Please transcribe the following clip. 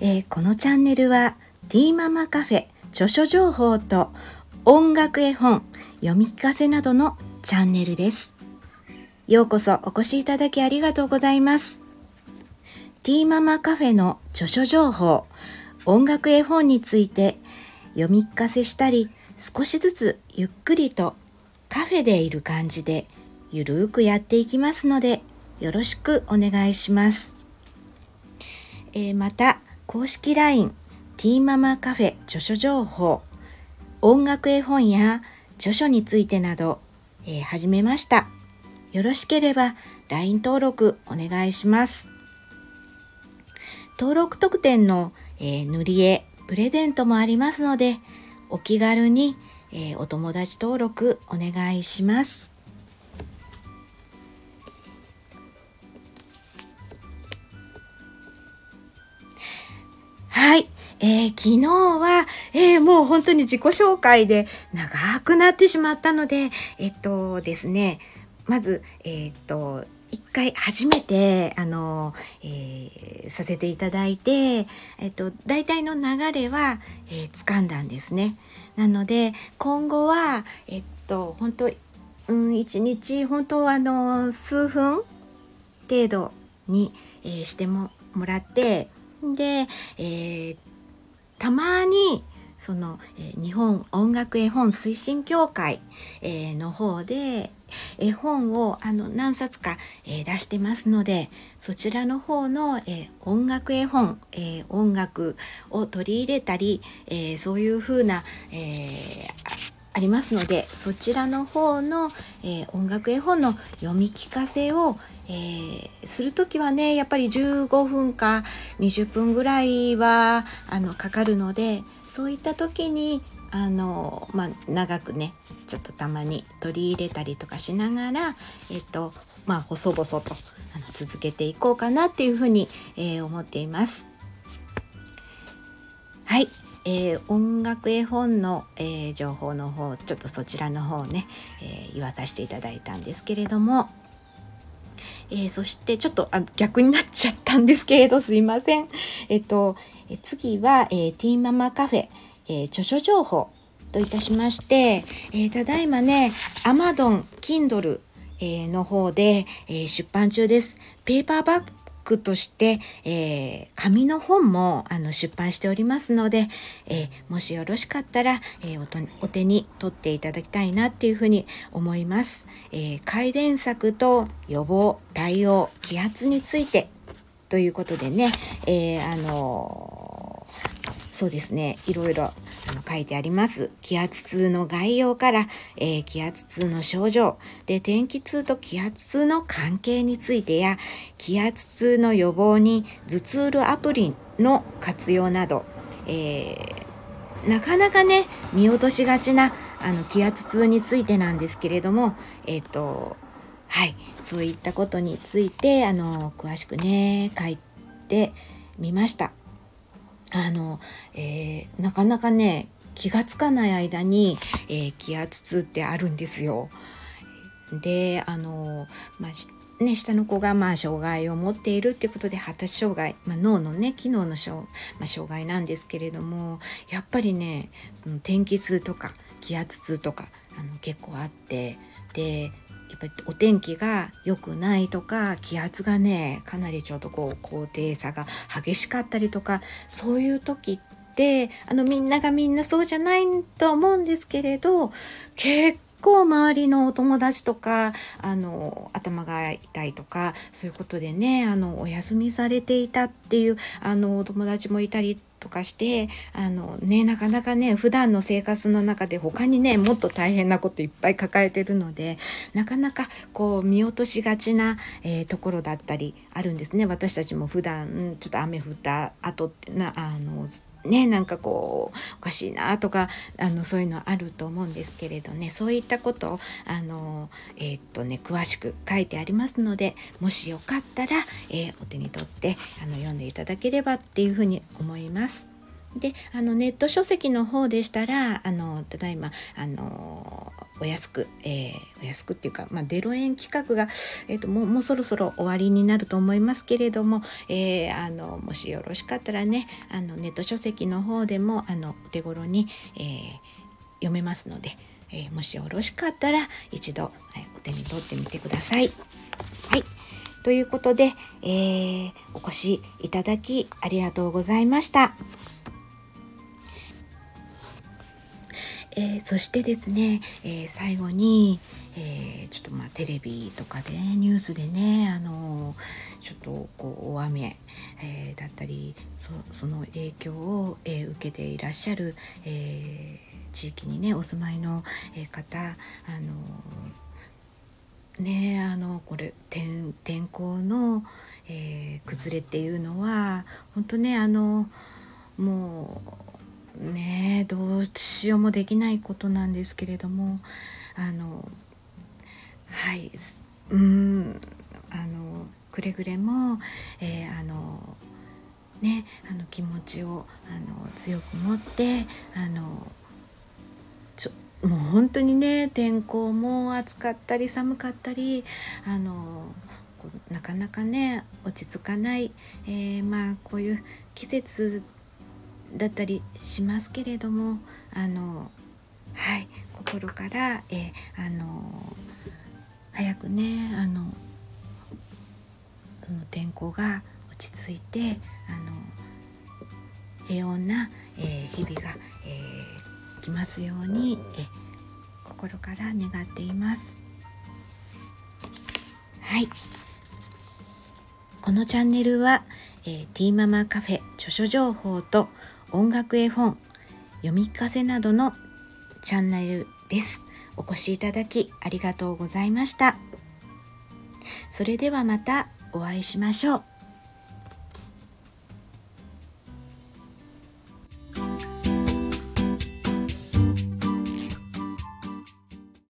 えー、このチャンネルはティーママカフェ著書情報と音楽絵本読み聞かせなどのチャンネルです。ようこそお越しいただきありがとうございます。ティーママカフェの著書情報、音楽絵本について読み聞かせしたり、少しずつゆっくりとカフェでいる感じでゆるーくやっていきますので、よろしくお願いします。えー、また、公式 LINE、ティーママカフェ著書情報、音楽絵本や著書についてなど、えー、始めました。よろしければ LINE 登録お願いします。登録特典の、えー、塗り絵、プレゼントもありますので、お気軽に、えー、お友達登録お願いします。えー、昨日は、えー、もう本当に自己紹介で長くなってしまったので、えっとですね、まず、えっと、一回初めて、あの、えー、させていただいて、えっと、大体の流れは、えー、掴んだんですね。なので、今後は、えっと、本当うん、一日、本当あの、数分程度に、えー、してももらって、で、えー、たまに、その、え日本音楽絵本推進協会、えの方で絵本をあの何冊か、え出してますのでそちらの方の、え音楽絵本、え音楽を取り入れたり、えそういうふうな、えありますのでそちらの方の、え音楽絵本の読み聞かせを、えー、する時はねやっぱり15分か20分ぐらいはあのかかるのでそういった時にあの、まあ、長くねちょっとたまに取り入れたりとかしながら、えっとまあ、細々とあの続けていこうかなっていうふうに、えー、思っています。えー、音楽絵本の、えー、情報の方ちょっとそちらの方をね、え言わさせていただいたんですけれども、えそしてちょっとあ逆になっちゃったんですけれどすいません。えっとえ次は、え、ティーママカフェ、え、著書情報といたしまして、え、ただいまね、アマゾン、Kindle、え、の方で、え、出版中です。ペーパーバッグとして、えー、紙の本もあの出版しておりますので、えー、もしよろしかったら、えー、お手に取っていただきたいなっていうふうに思います。え改善策と予防、対応、気圧についてということでね、え、あのそうですね、いろいろの書いてあります。気圧痛の概要から、えー、気圧痛の症状、で、天気痛と気圧痛の関係についてや、気圧痛の予防に頭痛ルアプリの活用など、えー、なかなかね、見落としがちなあの気圧痛についてなんですけれども、えっ、ー、と、はい、そういったことについてあの詳しくね書いてみました。あの、えー、なかなかね気がつかない間に、えー、気圧痛ってあるんですよ。であの、まあね、下の子がまあ障害を持っているっていうことで発達障害、まあ、脳のね機能の障,、まあ、障害なんですけれどもやっぱりねその天気痛とか気圧痛とかあの結構あってでやっぱりお天気が良くないとか気圧がねかなりちょっとこう高低差が激しかったりとかそういう時ってあのみんながみんなそうじゃないと思うんですけれど結構周りのお友達とかあの頭が痛いとかそういうことでねあのお休みされていたっていうあのお友達もいたりとかしてあのねなかなかね普段の生活の中で他にねもっと大変なこといっぱい抱えてるのでなかなかこう見落としがちな、えー、ところだったりあるんですね私たちも普段ちょっと雨降った後ってなあのねなんかこうおかしいなとかあのそういうのあると思うんですけれどねそういったことをあのえー、っとね詳しく書いてありますのでもしよかったら、えー、お手に取ってあの読んでいただければっていうふうに思います。であのネット書籍の方でしたらあのただいまあのお安く、えー、お安くっていうか、まあ、0円企画が、えーと、もうもうそろそろ終わりになると思いますけれども、えー、あのもしよろしかったらねあのネット書籍の方でもあのお手頃に、えー、読めますので、えもしよろしかったら一度、えお手に取ってみてください。はいということで、えー、お越しいただきありがとうございました。えー、そしてですね、えー、最後に、えー、ちょっとまあテレビとかで、ニュースでね、あのちょっとこう大雨、えだったりその影響を、え受けていらっしゃる、え地域にねお住まいの、え方、あのねあのこれ天天候の、え崩れっていうのは本当ねあのもうねどうしようもできないことなんですけれどもあのはいうんあのくれぐれも、えー、あのねあの気持ちをあの強く持ってあのちょもう本当にね天候も暑かったり寒かったりあのなかなかね落ち着かない、えー、まあこういう季節だったりしますけれどもあのはい心からえあの早くねあのその天候が落ち着いてあの平穏な、えー、日々が、えー、来ますように、え心から願っています。はいこのチャンネルは、えー、ティーママカフェ著書情報と音楽絵本読み聞かせなどのチャンネルです。お越しいただきありがとうございました。それではまたお会いしましょう。